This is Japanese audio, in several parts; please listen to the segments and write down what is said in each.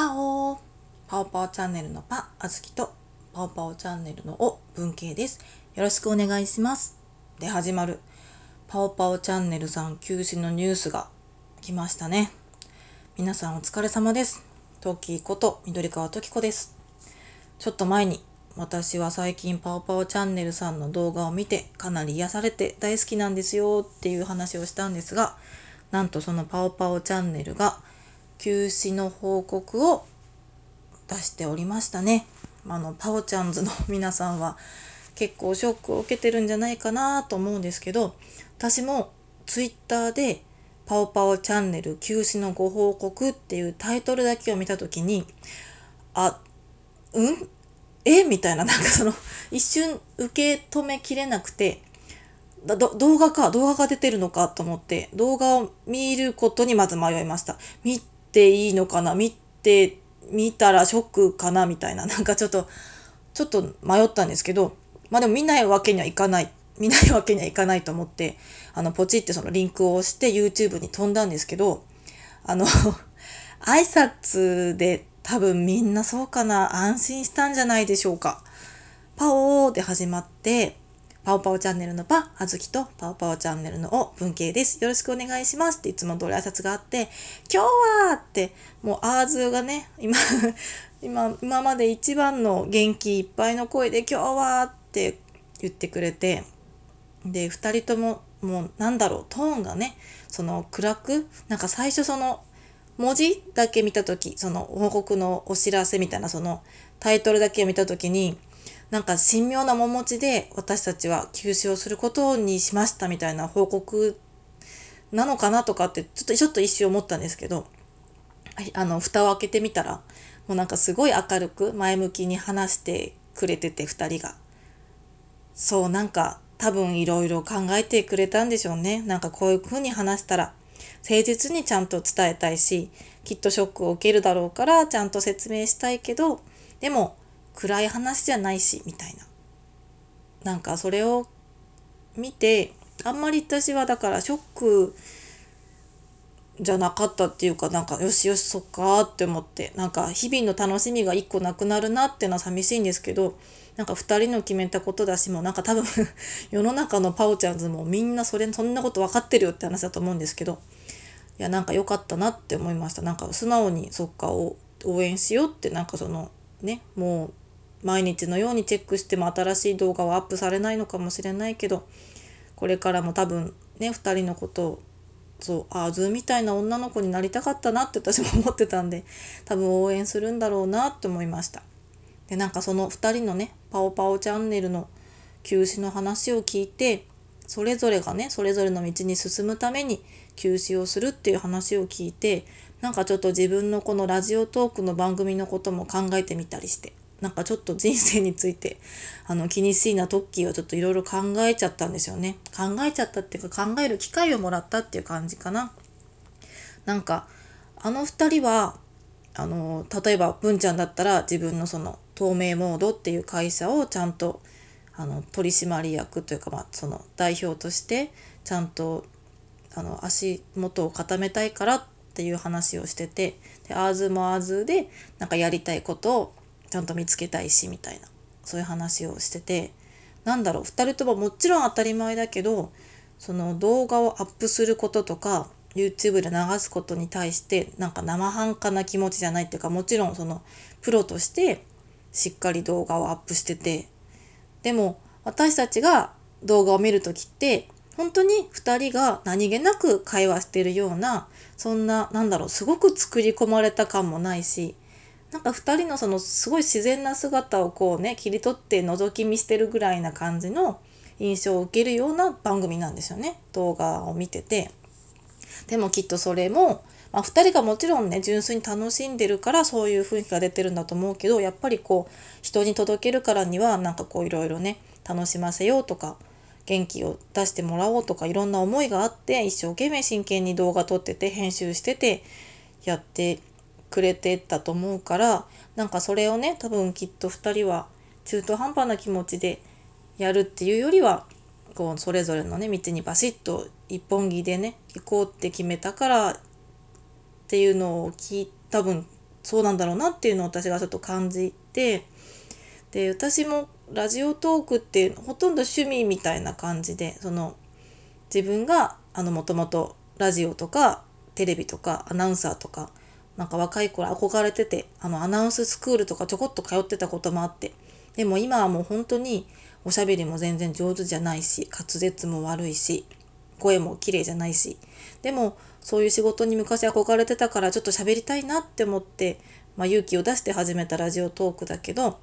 パオパオパオチャンネルのパ、あずきとパオパオチャンネルのお、文系です。よろしくお願いします。で、始まる。パオパオチャンネルさん休止のニュースが来ましたね。皆さんお疲れ様です。トキこと緑川トキコです。ちょっと前に私は最近パオパオチャンネルさんの動画を見てかなり癒されて大好きなんですよっていう話をしたんですが、なんとそのパオパオチャンネルが休止の報告を出しておりましたね。あのパオちゃんズの皆さんは結構ショックを受けてるんじゃないかなと思うんですけど私もツイッターで「パオパオチャンネル休止のご報告」っていうタイトルだけを見た時にあうん？え？みたいななんかその一瞬受け止めきれなくて動画か動画が出てるのかと思って動画を見ることにまず迷いました。見ていいのかな？見て見たらショックかな？みたいな。なんかちょっとちょっと迷ったんですけどまあでも見ないわけにはいかない。見ないわけにはいかないと思ってあのポチってそのリンクを押して YouTube に飛んだんですけどあの 挨拶で多分みんなそうかな？安心したんじゃないでしょうか。パオーで始まってパオパオチャンネルのパ、あずきとパオパオチャンネルのお、文系です。よろしくお願いしますっていつも通り挨拶があって、今日はって、もうアーズがね、今 今、今まで一番の元気いっぱいの声で今日はって言ってくれて、で、二人とも、もうなんだろう、トーンがね、その暗く、なんか最初その、文字だけ見た時その報告のお知らせみたいなそのタイトルだけを見た時になんか神妙な面持ちで私たちは休止をすることにしましたみたいな報告なのかなとかってちょっとちょっと一瞬思ったんですけどあの蓋を開けてみたらもうなんかすごい明るく前向きに話してくれてて2人が。そうなんか多分いろいろ考えてくれたんでしょうね。なんかこういう風に話したら誠実にちゃんと伝えたいしきっとショックを受けるだろうからちゃんと説明したいけどでも暗い話じゃないしみたいな。なんかそれを見てあんまり私はだからショックじゃなかったっていうかなんかよしよしそっかって思ってなんか日々の楽しみが一個なくなるなっていうのは寂しいんですけどなんか2人の決めたことだしもなんか多分 世の中のパオちゃんズもみんなそれそんなこと分かってるよって話だと思うんですけどいやなんか良かったなって思いました。なんか素直にそっかを応援しようってなんかそのねもう毎日のようにチェックしても新しい動画はアップされないのかもしれないけどこれからも多分ね2人のことをそうああいうみたいな女の子になりたかったなって私も思ってたんで多分応援するんだろうなって思いました。でなんかその2人のねパオパオチャンネルの休止の話を聞いてそれぞれがねそれぞれの道に進むために休止をするっていう話を聞いてなんかちょっと自分のこのラジオトークの番組のことも考えてみたりしてなんかちょっと人生について あの気にしいなトッキーをちょっといろいろ考えちゃったんですよね。考えちゃったっていうか考える機会をもらったっていう感じかな。なんかあの2人はあの例えば文ちゃんだったら自分のその透明モードっていう会社をちゃんとあの取締役というか、まあ、その代表としてちゃんとあの足元を固めたいからっていう話をしててでアーズもアーズでなんかやりたいことをちゃんと見つけたいしみたいな。そういう話をしてて。なんだろう。2人とももちろん当たり前だけどその動画をアップすることとか YouTube で流すことに対してなんか生半可な気持ちじゃないっていうかもちろんそのプロとしてしっかり動画をアップしてて。でも私たちが動画を見る時って本当に2人が何気なく会話してるようなそんななんだろうすごく作り込まれた感もないしなんか2人のそのすごい自然な姿をこうね切り取って覗き見してるぐらいな感じの印象を受けるような番組なんですよね動画を見てて。でもきっとそれも、まあ、2人がもちろんね純粋に楽しんでるからそういう雰囲気が出てるんだと思うけどやっぱりこう人に届けるからにはなんかこういろいろね楽しませようとか元気を出してもらおうとかいろんな思いがあって一生懸命真剣に動画撮ってて編集しててやってくれてたと思うからなんかそれをね多分きっと2人は中途半端な気持ちでやるっていうよりはこうそれぞれのね道にバシッと一本木でね行こうって決めたからっていうのを聞い多分そうなんだろうなっていうのを私がちょっと感じてで私もラジオトークってほとんど趣味みたいな感じでその自分がもともとラジオとかテレビとかアナウンサーとかなんか若い頃憧れててあのアナウンススクールとかちょこっと通ってたこともあってでも今はもう本当におしゃべりも全然上手じゃないし滑舌も悪いし声も綺麗じゃないしでもそういう仕事に昔憧れてたからちょっと喋りたいなって思って、まあ、勇気を出して始めたラジオトークだけど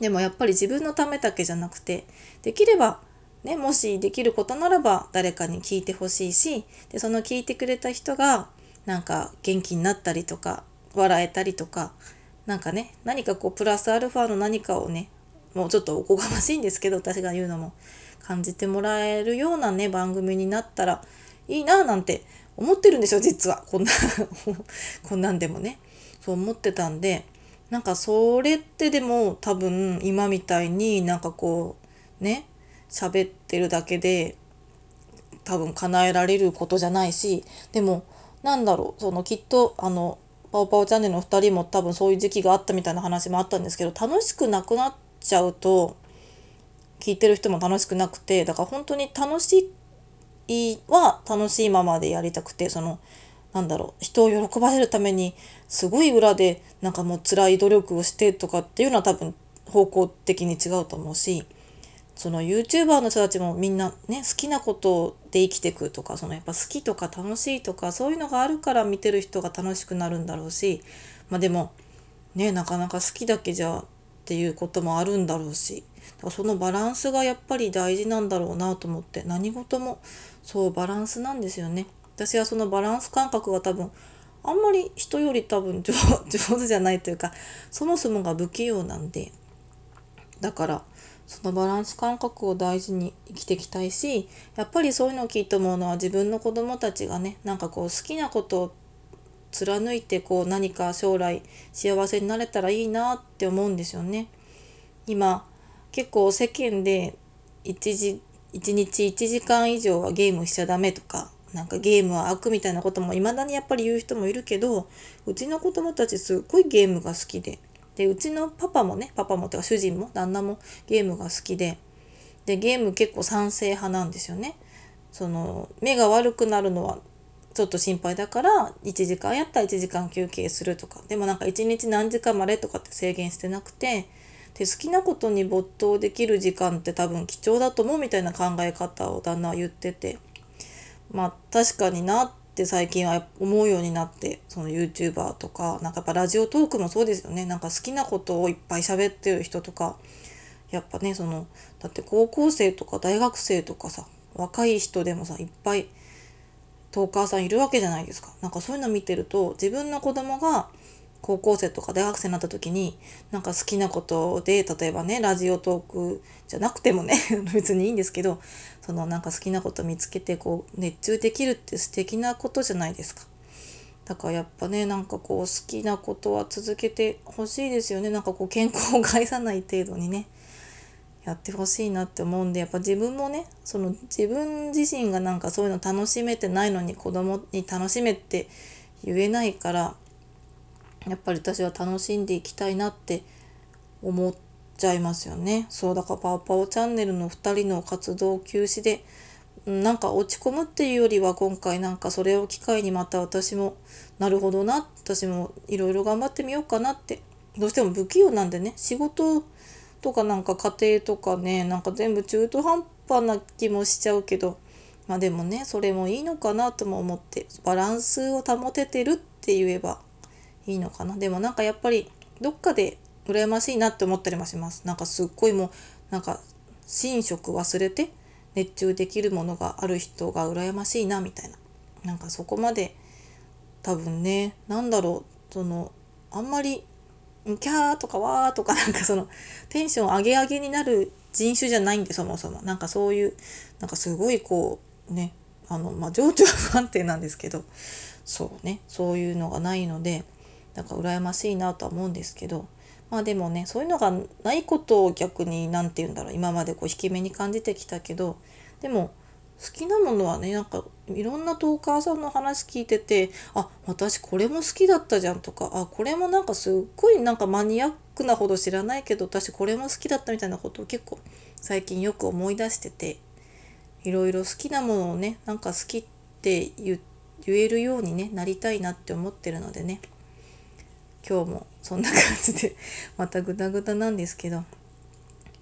でもやっぱり自分のためだけじゃなくてできればね、もしできることならば誰かに聞いてほしいしでその聞いてくれた人がなんか元気になったりとか笑えたりとかなんかね何かこうプラスアルファの何かをねもうちょっとおこがましいんですけど私が言うのも感じてもらえるようなね番組になったらいいななんて思ってるんですよ実は。こんな こんなんでもね。そう思ってたんでなんかそれってでも多分今みたいになんかこうね喋ってるだけで多分叶えられることじゃないしでもなんだろうそのきっとあのパオパオチャンネルの2人も多分そういう時期があったみたいな話もあったんですけど楽しくなくなっちゃうと聞いてる人も楽しくなくてだから本当に楽しいは楽しいままでやりたくてそのなんだろう人を喜ばせるためにすごい裏でなんかもう辛い努力をしてとかっていうのは多分方向的に違うと思うしその YouTuber の人たちもみんなね好きなことで生きていくとかそのやっぱ好きとか楽しいとかそういうのがあるから見てる人が楽しくなるんだろうしまあでもねなかなか好きだけじゃっていうこともあるんだろうしだからそのバランスがやっぱり大事なんだろうなと思って何事もそうバランスなんですよね。私はそのバランス感覚が多分あんまり人より多分 上手じゃないというかそもそもが不器用なんでだからそのバランス感覚を大事に生きていきたいしやっぱりそういうのを聞いて思うのは自分の子供たちがねなんかこう好きなことを貫いてこう何か将来幸せになれたらいいなって思うんですよね。今結構世間で一時1日1時間以上はゲームしちゃダメとかなんかゲームは悪みたいなことも未だにやっぱり言う人もいるけどうちの子供たちすっごいゲームが好きででうちのパパもねパパもてか主人も旦那もゲームが好きででゲーム結構賛成派なんですよね。その目が悪くなるのはちょっと心配だから1時間やったら1時間休憩するとかでもなんか1日何時間までとかって制限してなくてで好きなことに没頭できる時間って多分貴重だと思うみたいな考え方を旦那は言っててまあ確かになって最近は思うようになってその YouTuber とかなんかやっぱラジオトークもそうですよねなんか好きなことをいっぱい喋ってる人とかやっぱねそのだって高校生とか大学生とかさ若い人でもさいっぱいトーカーさんいるわけじゃないですか。なんかそういうの見てると自分の子供が高校生とか大学生になった時になんか好きなことで例えばねラジオトークじゃなくてもね 別にいいんですけどそのなんか好きなこと見つけてこう熱中できるって素敵なことじゃないですか。だからやっぱねなんかこう好きなことは続けてほしいですよねなんかこう健康を害さない程度にねやってほしいなって思うんでやっぱ自分もねその自分自身がなんかそういうの楽しめてないのに子供に楽しめって言えないからやっぱり私は楽しんでいきたいなって思っちゃいますよね。そうだからパオパオチャンネルの2人の活動休止でなんか落ち込むっていうよりは今回なんかそれを機会にまた私もなるほどな私もいろいろ頑張ってみようかなってどうしても不器用なんでね仕事とかなんか家庭とかねなんか全部中途半端な気もしちゃうけどまあでもねそれもいいのかなとも思ってバランスを保ててるって言えばいいのかな？でもなんかやっぱりどっかで羨ましいなって思ったりもします。なんかすっごいもうなんか寝食忘れて熱中できるものがある人が羨ましいなみたいな。なんかそこまで多分ね何だろうそのあんまりキャーとかわーとかなんかそのテンション上げ上げになる人種じゃないんでそもそも。なんかそういうなんかすごいこうねあのまあ情緒は不安定なんですけど。そうねそういうのがないのでなんか羨ましいなとは思うんですけどまあでもねそういうのがないことを逆に何て言うんだろう今までこう引き目に感じてきたけどでも好きなものはねなんかいろんなトーカーさんの話聞いててあ私これも好きだったじゃんとかあこれもなんかすっごいなんかマニアックなほど知らないけど私これも好きだったみたいなことを結構最近よく思い出してていろいろ好きなものをねなんか好きって言えるように、ね、なりたいなって思ってるのでね。今日もそんな感じで またグダグダなんですけど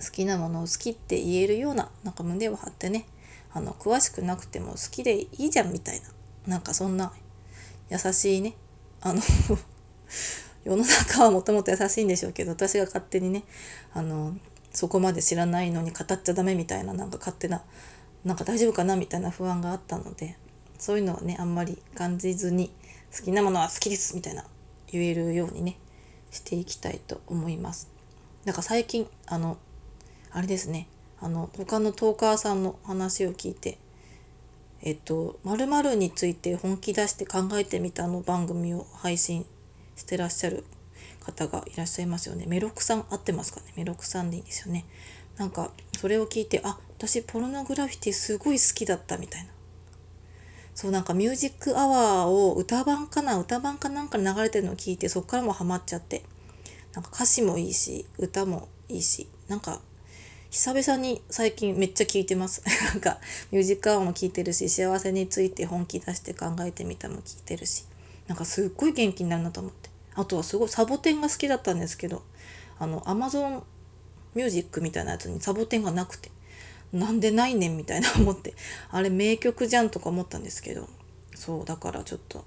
好きなものを好きって言えるようななんか胸を張ってねあの詳しくなくても好きでいいじゃんみたいななんかそんな優しいねあの 世の中はもともと優しいんでしょうけど私が勝手にねあのそこまで知らないのに語っちゃダメみたいななんか勝手ななんか大丈夫かなみたいな不安があったのでそういうのはねあんまり感じずに好きなものは好きですみたいな言えるようにねしていきたいと思います。なんか最近あのあれですねあの他のトーカーさんの話を聞いてえっと〇〇について本気出して考えてみたの番組を配信してらっしゃる方がいらっしゃいますよね。メロクさん合ってますかね？メロクさんでいいんですよね。なんかそれを聞いてあ私ポルノグラフィティすごい好きだったみたいな。そうなんかミュージックアワーを歌版かな歌版かなんか流れてるのを聞いてそっからもハマっちゃって。なんか歌詞もいいし歌もいいしなんか久々に最近めっちゃ聞いてます。なんかミュージックアワーも聞いてるし幸せについて本気出して考えてみたも聞いてるし。なんかすっごい元気になるなと思って。あとはすごいサボテンが好きだったんですけどあのアマゾンミュージックみたいなやつにサボテンがなくて。なんでないねんみたいな思ってあれ名曲じゃんとか思ったんですけどそうだからちょっと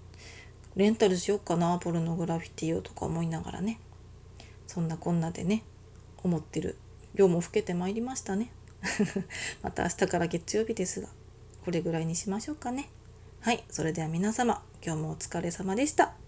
レンタルしようかなポルノグラフィティをとか思いながらね。そんなこんなでね思ってる夜も更けてまいりましたね。また明日から月曜日ですがこれぐらいにしましょうかね。はいそれでは皆様今日もお疲れ様でした。